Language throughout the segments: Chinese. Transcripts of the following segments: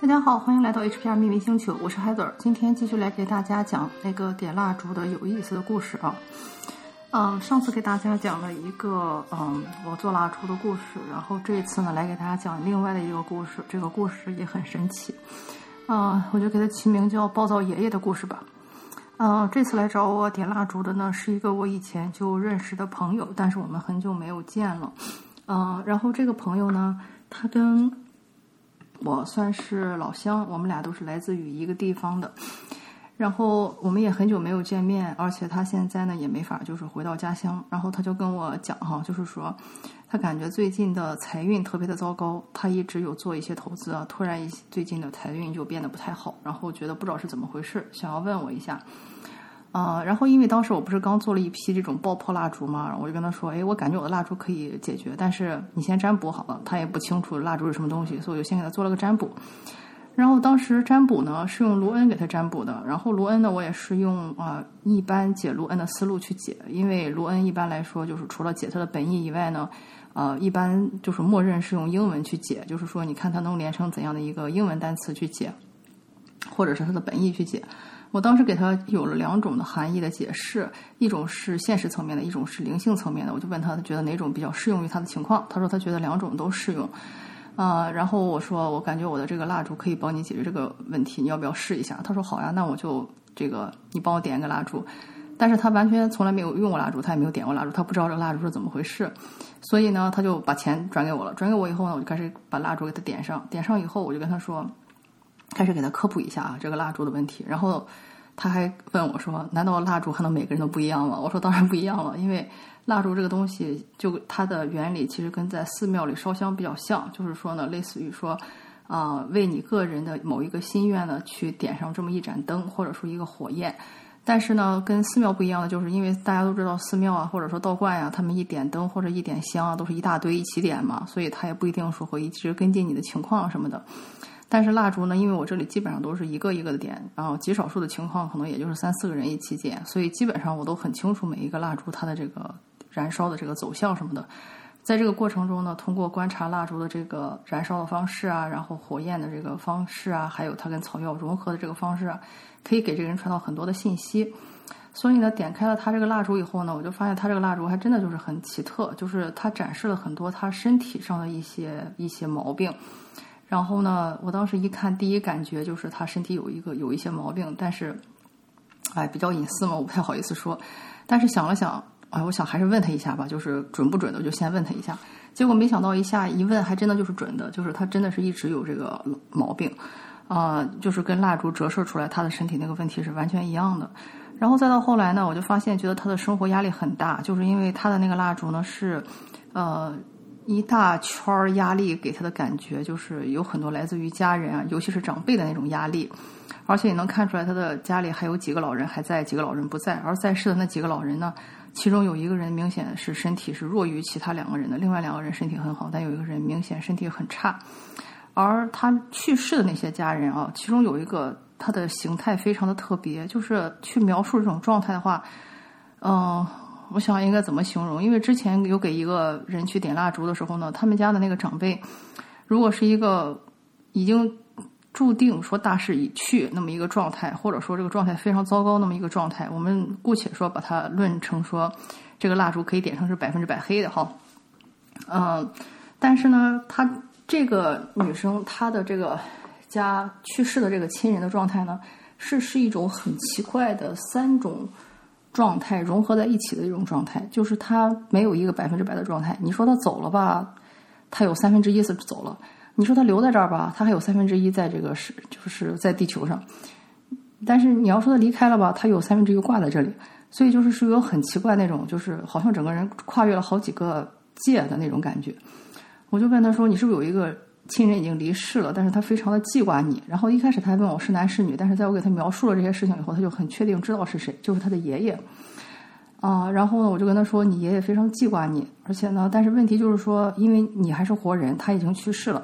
大家好，欢迎来到 HPR 秘密星球，我是 Heather，今天继续来给大家讲那个点蜡烛的有意思的故事啊。嗯，上次给大家讲了一个嗯我做蜡烛的故事，然后这一次呢来给大家讲另外的一个故事，这个故事也很神奇。啊，我就给它起名叫暴躁爷爷的故事吧。嗯，这次来找我点蜡烛的呢是一个我以前就认识的朋友，但是我们很久没有见了。嗯，然后这个朋友呢，他跟我算是老乡，我们俩都是来自于一个地方的，然后我们也很久没有见面，而且他现在呢也没法就是回到家乡，然后他就跟我讲哈，就是说他感觉最近的财运特别的糟糕，他一直有做一些投资啊，突然一最近的财运就变得不太好，然后觉得不知道是怎么回事，想要问我一下。啊，然后因为当时我不是刚做了一批这种爆破蜡烛嘛，我就跟他说，哎，我感觉我的蜡烛可以解决，但是你先占卜好了。他也不清楚蜡烛是什么东西，所以我就先给他做了个占卜。然后当时占卜呢是用卢恩给他占卜的，然后卢恩呢我也是用啊一般解卢恩的思路去解，因为卢恩一般来说就是除了解他的本意以外呢，呃，一般就是默认是用英文去解，就是说你看他能连成怎样的一个英文单词去解，或者是他的本意去解。我当时给他有了两种的含义的解释，一种是现实层面的，一种是灵性层面的。我就问他，他觉得哪种比较适用于他的情况？他说他觉得两种都适用。啊，然后我说我感觉我的这个蜡烛可以帮你解决这个问题，你要不要试一下？他说好呀，那我就这个你帮我点一个蜡烛。但是他完全从来没有用过蜡烛，他也没有点过蜡烛，他不知道这个蜡烛是怎么回事。所以呢，他就把钱转给我了。转给我以后呢，我就开始把蜡烛给他点上。点上以后，我就跟他说。开始给他科普一下啊，这个蜡烛的问题。然后他还问我说：“难道蜡烛还能每个人都不一样吗？”我说：“当然不一样了，因为蜡烛这个东西，就它的原理其实跟在寺庙里烧香比较像，就是说呢，类似于说啊，为你个人的某一个心愿呢，去点上这么一盏灯，或者说一个火焰。但是呢，跟寺庙不一样的，就是因为大家都知道寺庙啊，或者说道观呀，他们一点灯或者一点香啊，都是一大堆一起点嘛，所以他也不一定说会一直跟进你的情况什么的。”但是蜡烛呢，因为我这里基本上都是一个一个的点，然后极少数的情况可能也就是三四个人一起点，所以基本上我都很清楚每一个蜡烛它的这个燃烧的这个走向什么的。在这个过程中呢，通过观察蜡烛的这个燃烧的方式啊，然后火焰的这个方式啊，还有它跟草药融合的这个方式啊，可以给这个人传到很多的信息。所以呢，点开了他这个蜡烛以后呢，我就发现他这个蜡烛还真的就是很奇特，就是它展示了很多他身体上的一些一些毛病。然后呢，我当时一看，第一感觉就是他身体有一个有一些毛病，但是，哎，比较隐私嘛，我不太好意思说。但是想了想，哎，我想还是问他一下吧，就是准不准的，就先问他一下。结果没想到一下一问，还真的就是准的，就是他真的是一直有这个毛病，啊，就是跟蜡烛折射出来他的身体那个问题是完全一样的。然后再到后来呢，我就发现觉得他的生活压力很大，就是因为他的那个蜡烛呢是，呃。一大圈儿压力给他的感觉，就是有很多来自于家人啊，尤其是长辈的那种压力，而且也能看出来他的家里还有几个老人还在，几个老人不在。而在世的那几个老人呢，其中有一个人明显是身体是弱于其他两个人的，另外两个人身体很好，但有一个人明显身体很差。而他去世的那些家人啊，其中有一个他的形态非常的特别，就是去描述这种状态的话，嗯。我想应该怎么形容？因为之前有给一个人去点蜡烛的时候呢，他们家的那个长辈，如果是一个已经注定说大势已去那么一个状态，或者说这个状态非常糟糕那么一个状态，我们姑且说把它论成说这个蜡烛可以点成是百分之百黑的哈。嗯，但是呢，她这个女生她的这个家去世的这个亲人的状态呢，是是一种很奇怪的三种。状态融合在一起的一种状态，就是他没有一个百分之百的状态。你说他走了吧，他有三分之一是走了；你说他留在这儿吧，他还有三分之一在这个是就是在地球上。但是你要说他离开了吧，他有三分之一挂在这里。所以就是属于很奇怪那种，就是好像整个人跨越了好几个界的那种感觉。我就问他说：“你是不是有一个？”亲人已经离世了，但是他非常的记挂你。然后一开始他还问我是男是女，但是在我给他描述了这些事情以后，他就很确定知道是谁，就是他的爷爷。啊，然后呢，我就跟他说，你爷爷非常记挂你，而且呢，但是问题就是说，因为你还是活人，他已经去世了。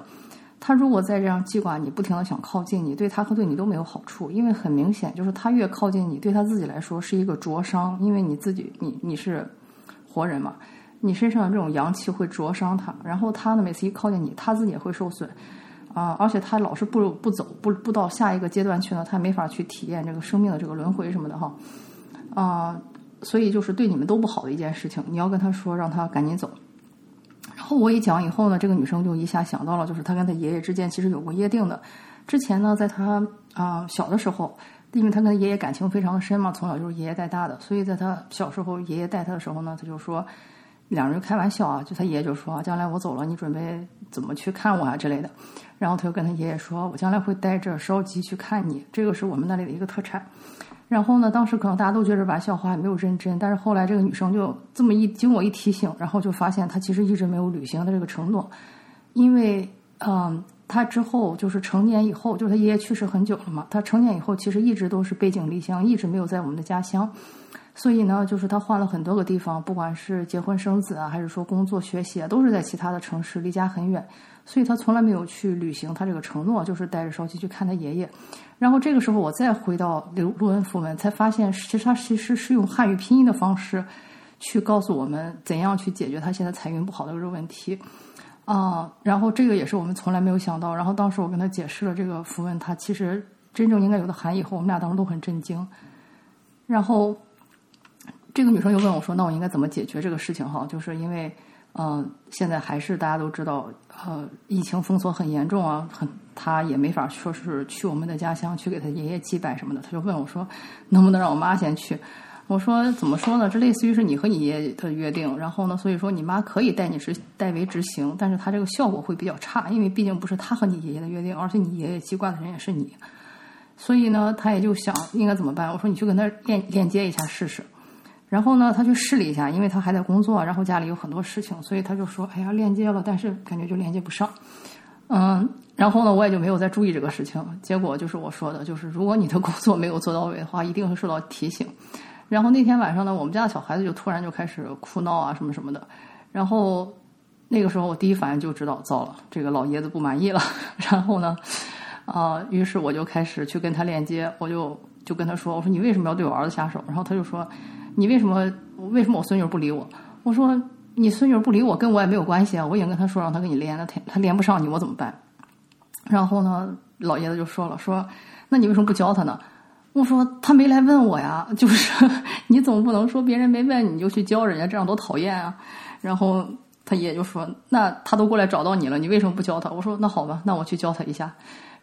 他如果再这样记挂你，不停的想靠近你，对他和对你都没有好处，因为很明显就是他越靠近你，对他自己来说是一个灼伤，因为你自己你你是活人嘛。你身上的这种阳气会灼伤他，然后他呢，每次一靠近你，他自己也会受损，啊，而且他老是不不走，不不到下一个阶段去呢，他没法去体验这个生命的这个轮回什么的哈，啊，所以就是对你们都不好的一件事情，你要跟他说，让他赶紧走。然后我一讲以后呢，这个女生就一下想到了，就是她跟她爷爷之间其实有过约定的。之前呢，在她啊小的时候，因为她跟她爷爷感情非常的深嘛，从小就是爷爷带大的，所以在她小时候爷爷带她的时候呢，她就说，两人就开玩笑啊，就他爷爷就说，将来我走了，你准备怎么去看我啊之类的。然后他就跟他爷爷说，我将来会带着烧鸡去看你，这个是我们那里的一个特产。然后呢，当时可能大家都觉得玩笑话，也没有认真。但是后来这个女生就这么一经我一提醒，然后就发现她其实一直没有履行的这个承诺，因为嗯，她之后就是成年以后，就是她爷爷去世很久了嘛，她成年以后其实一直都是背井离乡，一直没有在我们的家乡。所以呢，就是他换了很多个地方，不管是结婚生子啊，还是说工作学习啊，都是在其他的城市，离家很远。所以他从来没有去履行他这个承诺，就是带着烧鸡去看他爷爷。然后这个时候，我再回到卢卢恩符文，才发现其实他其实是用汉语拼音的方式去告诉我们怎样去解决他现在财运不好的这个问题啊。然后这个也是我们从来没有想到。然后当时我跟他解释了这个符文，它其实真正应该有的含义后，我们俩当时都很震惊。然后这个女生又问我说：“那我应该怎么解决这个事情？”哈，就是因为。嗯，现在还是大家都知道，呃，疫情封锁很严重啊，很她也没法说是去我们的家乡去给她爷爷祭拜什么的，她就问我说，能不能让我妈先去？我说怎么说呢？这类似于是你和你爷爷的约定，然后呢，所以说你妈可以代你执代为执行，但是她这个效果会比较差，因为毕竟不是她和你爷爷的约定，而且你爷爷记挂的人也是你，所以呢，他也就想应该怎么办？我说你去跟他链链接一下试试。然后呢，他去试了一下，因为他还在工作，然后家里有很多事情，所以他就说：“哎呀，链接了，但是感觉就连接不上。”嗯，然后呢，我也就没有再注意这个事情。结果就是我说的，就是如果你的工作没有做到位的话，一定会受到提醒。然后那天晚上呢，我们家的小孩子就突然就开始哭闹啊，什么什么的。然后那个时候我第一反应就知道，糟了，这个老爷子不满意了。然后呢，啊，于是我就开始去跟他链接，我就就跟他说：“我说你为什么要对我儿子下手？”然后他就说。你为什么？为什么我孙女不理我？我说你孙女不理我，跟我也没有关系啊！我已经跟他说让他跟你连，了他他连不上你，我怎么办？然后呢，老爷子就说了，说那你为什么不教他呢？我说他没来问我呀，就是 你总不能说别人没问你就去教人家，这样多讨厌啊！然后他爷爷就说，那他都过来找到你了，你为什么不教他？我说那好吧，那我去教他一下。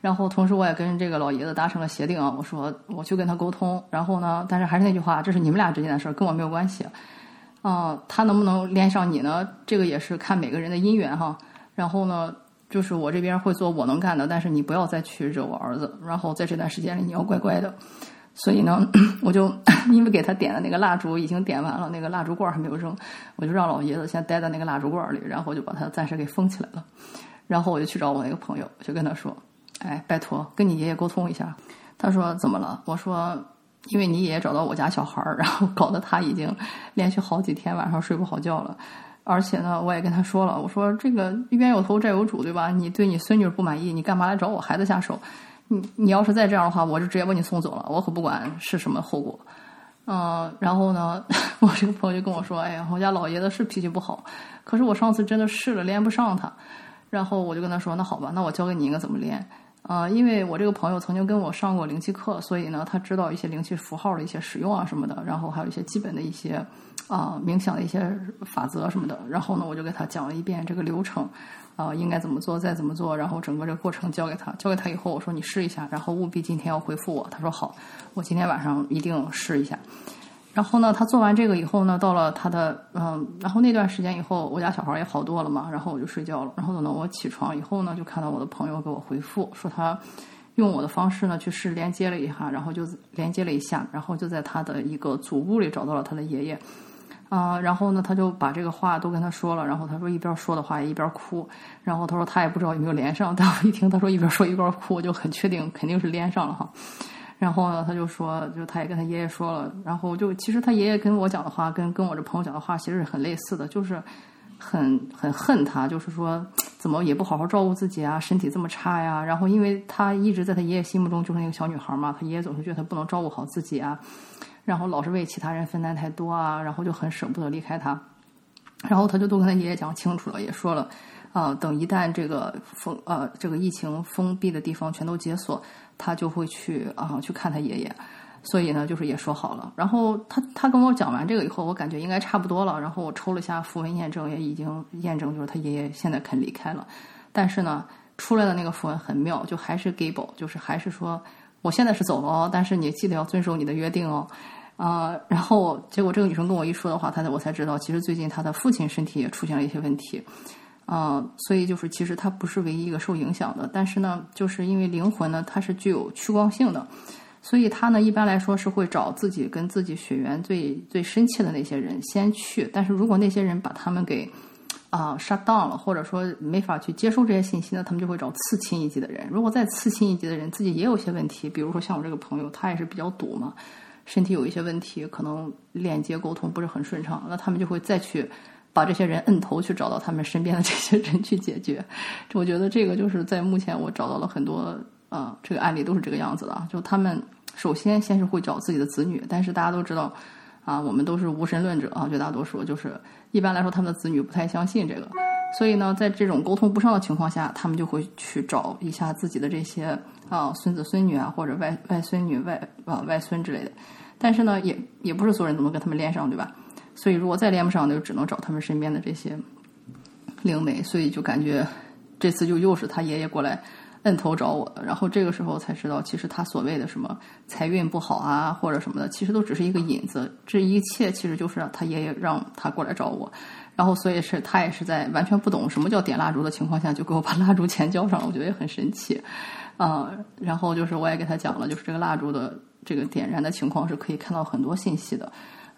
然后，同时我也跟这个老爷子达成了协定啊，我说我去跟他沟通。然后呢，但是还是那句话，这是你们俩之间的事儿，跟我没有关系。啊，他能不能连上你呢？这个也是看每个人的姻缘哈。然后呢，就是我这边会做我能干的，但是你不要再去惹我儿子。然后在这段时间里，你要乖乖的。所以呢，我就因为给他点的那个蜡烛已经点完了，那个蜡烛罐还没有扔，我就让老爷子先待在那个蜡烛罐里，然后就把他暂时给封起来了。然后我就去找我那个朋友，就跟他说。哎，拜托，跟你爷爷沟通一下。他说怎么了？我说，因为你爷爷找到我家小孩儿，然后搞得他已经连续好几天晚上睡不好觉了。而且呢，我也跟他说了，我说这个冤有头债有主，对吧？你对你孙女不满意，你干嘛来找我孩子下手？你你要是再这样的话，我就直接把你送走了，我可不管是什么后果。嗯，然后呢，我这个朋友就跟我说，哎呀，我家老爷子是脾气不好，可是我上次真的试了连不上他。然后我就跟他说，那好吧，那我教给你应该怎么连。啊，因为我这个朋友曾经跟我上过灵气课，所以呢，他知道一些灵气符号的一些使用啊什么的，然后还有一些基本的一些啊冥想的一些法则什么的。然后呢，我就给他讲了一遍这个流程，啊，应该怎么做，再怎么做，然后整个这个过程教给他。教给他以后，我说你试一下，然后务必今天要回复我。他说好，我今天晚上一定试一下。然后呢，他做完这个以后呢，到了他的嗯，然后那段时间以后，我家小孩也好多了嘛，然后我就睡觉了。然后等到我起床以后呢，就看到我的朋友给我回复说他用我的方式呢去试连接了一下，然后就连接了一下，然后就在他的一个祖屋里找到了他的爷爷啊。然后呢，他就把这个话都跟他说了，然后他说一边说的话一边哭，然后他说他也不知道有没有连上，但我一听他说一边说一边哭，我就很确定肯定是连上了哈。然后呢，他就说，就他也跟他爷爷说了，然后就其实他爷爷跟我讲的话，跟跟我这朋友讲的话，其实是很类似的，就是很很恨他，就是说怎么也不好好照顾自己啊，身体这么差呀。然后因为他一直在他爷爷心目中就是那个小女孩嘛，他爷爷总是觉得他不能照顾好自己啊，然后老是为其他人分担太多啊，然后就很舍不得离开他。然后他就都跟他爷爷讲清楚了，也说了，啊，等一旦这个封呃这个疫情封闭的地方全都解锁，他就会去啊去看他爷爷。所以呢，就是也说好了。然后他他跟我讲完这个以后，我感觉应该差不多了。然后我抽了一下符文验证，也已经验证就是他爷爷现在肯离开了。但是呢，出来的那个符文很妙，就还是 Gable，就是还是说我现在是走了哦，但是你记得要遵守你的约定哦。啊，然后结果这个女生跟我一说的话，她我才知道，其实最近她的父亲身体也出现了一些问题。啊，所以就是其实它不是唯一一个受影响的，但是呢，就是因为灵魂呢，它是具有趋光性的。所以他呢，一般来说是会找自己跟自己血缘最最深切的那些人先去。但是如果那些人把他们给啊 shut down 了，或者说没法去接收这些信息呢，他们就会找次亲一级的人。如果再次亲一级的人自己也有些问题，比如说像我这个朋友，他也是比较堵嘛，身体有一些问题，可能链接沟通不是很顺畅，那他们就会再去把这些人摁头去找到他们身边的这些人去解决。我觉得这个就是在目前我找到了很多。啊，这个案例都是这个样子的。就他们首先先是会找自己的子女，但是大家都知道，啊，我们都是无神论者啊，绝大多数就是一般来说他们的子女不太相信这个，所以呢，在这种沟通不上的情况下，他们就会去找一下自己的这些啊孙子孙女啊，或者外外孙女外啊外孙之类的。但是呢，也也不是所有人都能跟他们连上，对吧？所以如果再连不上，那就只能找他们身边的这些灵媒。所以就感觉这次就又是他爷爷过来。摁头找我的，然后这个时候才知道，其实他所谓的什么财运不好啊，或者什么的，其实都只是一个引子。这一切其实就是他爷爷让他过来找我，然后所以是他也是在完全不懂什么叫点蜡烛的情况下，就给我把蜡烛钱交上了。我觉得也很神奇，啊，然后就是我也给他讲了，就是这个蜡烛的这个点燃的情况是可以看到很多信息的。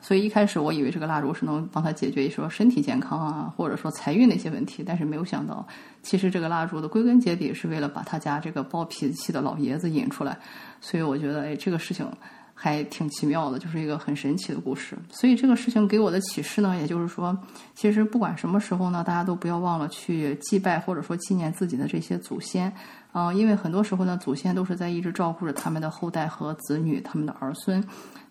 所以一开始我以为这个蜡烛是能帮他解决一说身体健康啊，或者说财运的一些问题，但是没有想到，其实这个蜡烛的归根结底是为了把他家这个暴脾气的老爷子引出来。所以我觉得，哎，这个事情还挺奇妙的，就是一个很神奇的故事。所以这个事情给我的启示呢，也就是说，其实不管什么时候呢，大家都不要忘了去祭拜或者说纪念自己的这些祖先啊，因为很多时候呢，祖先都是在一直照顾着他们的后代和子女，他们的儿孙。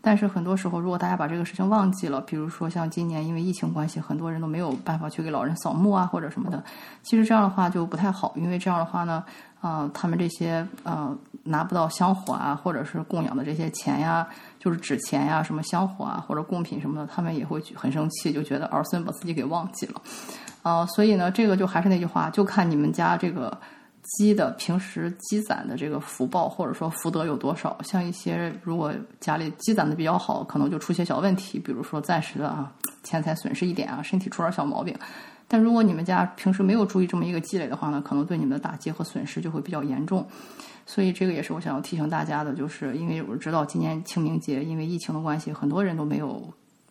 但是很多时候，如果大家把这个事情忘记了，比如说像今年因为疫情关系，很多人都没有办法去给老人扫墓啊，或者什么的。其实这样的话就不太好，因为这样的话呢，啊，他们这些呃拿不到香火啊，或者是供养的这些钱呀，就是纸钱呀、什么香火啊或者贡品什么的，他们也会很生气，就觉得儿孙把自己给忘记了。啊，所以呢，这个就还是那句话，就看你们家这个。积的平时积攒的这个福报或者说福德有多少？像一些如果家里积攒的比较好，可能就出些小问题，比如说暂时的啊钱财损失一点啊，身体出点小毛病。但如果你们家平时没有注意这么一个积累的话呢，可能对你们的打击和损失就会比较严重。所以这个也是我想要提醒大家的，就是因为我知道今年清明节因为疫情的关系，很多人都没有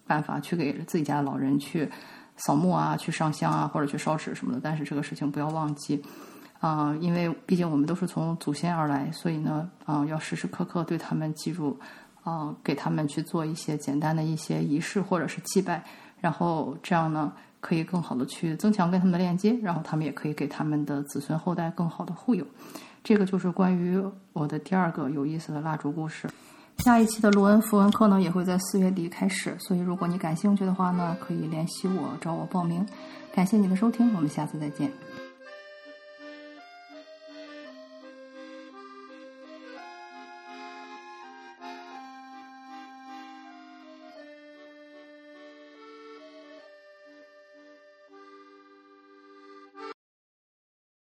办法去给自己家的老人去扫墓啊、去上香啊或者去烧纸什么的。但是这个事情不要忘记。啊，因为毕竟我们都是从祖先而来，所以呢，啊，要时时刻刻对他们记住，啊，给他们去做一些简单的一些仪式或者是祭拜，然后这样呢，可以更好的去增强跟他们的链接，然后他们也可以给他们的子孙后代更好的护佑。这个就是关于我的第二个有意思的蜡烛故事。下一期的卢恩符文课呢，也会在四月底开始，所以如果你感兴趣的话呢，可以联系我找我报名。感谢你的收听，我们下次再见。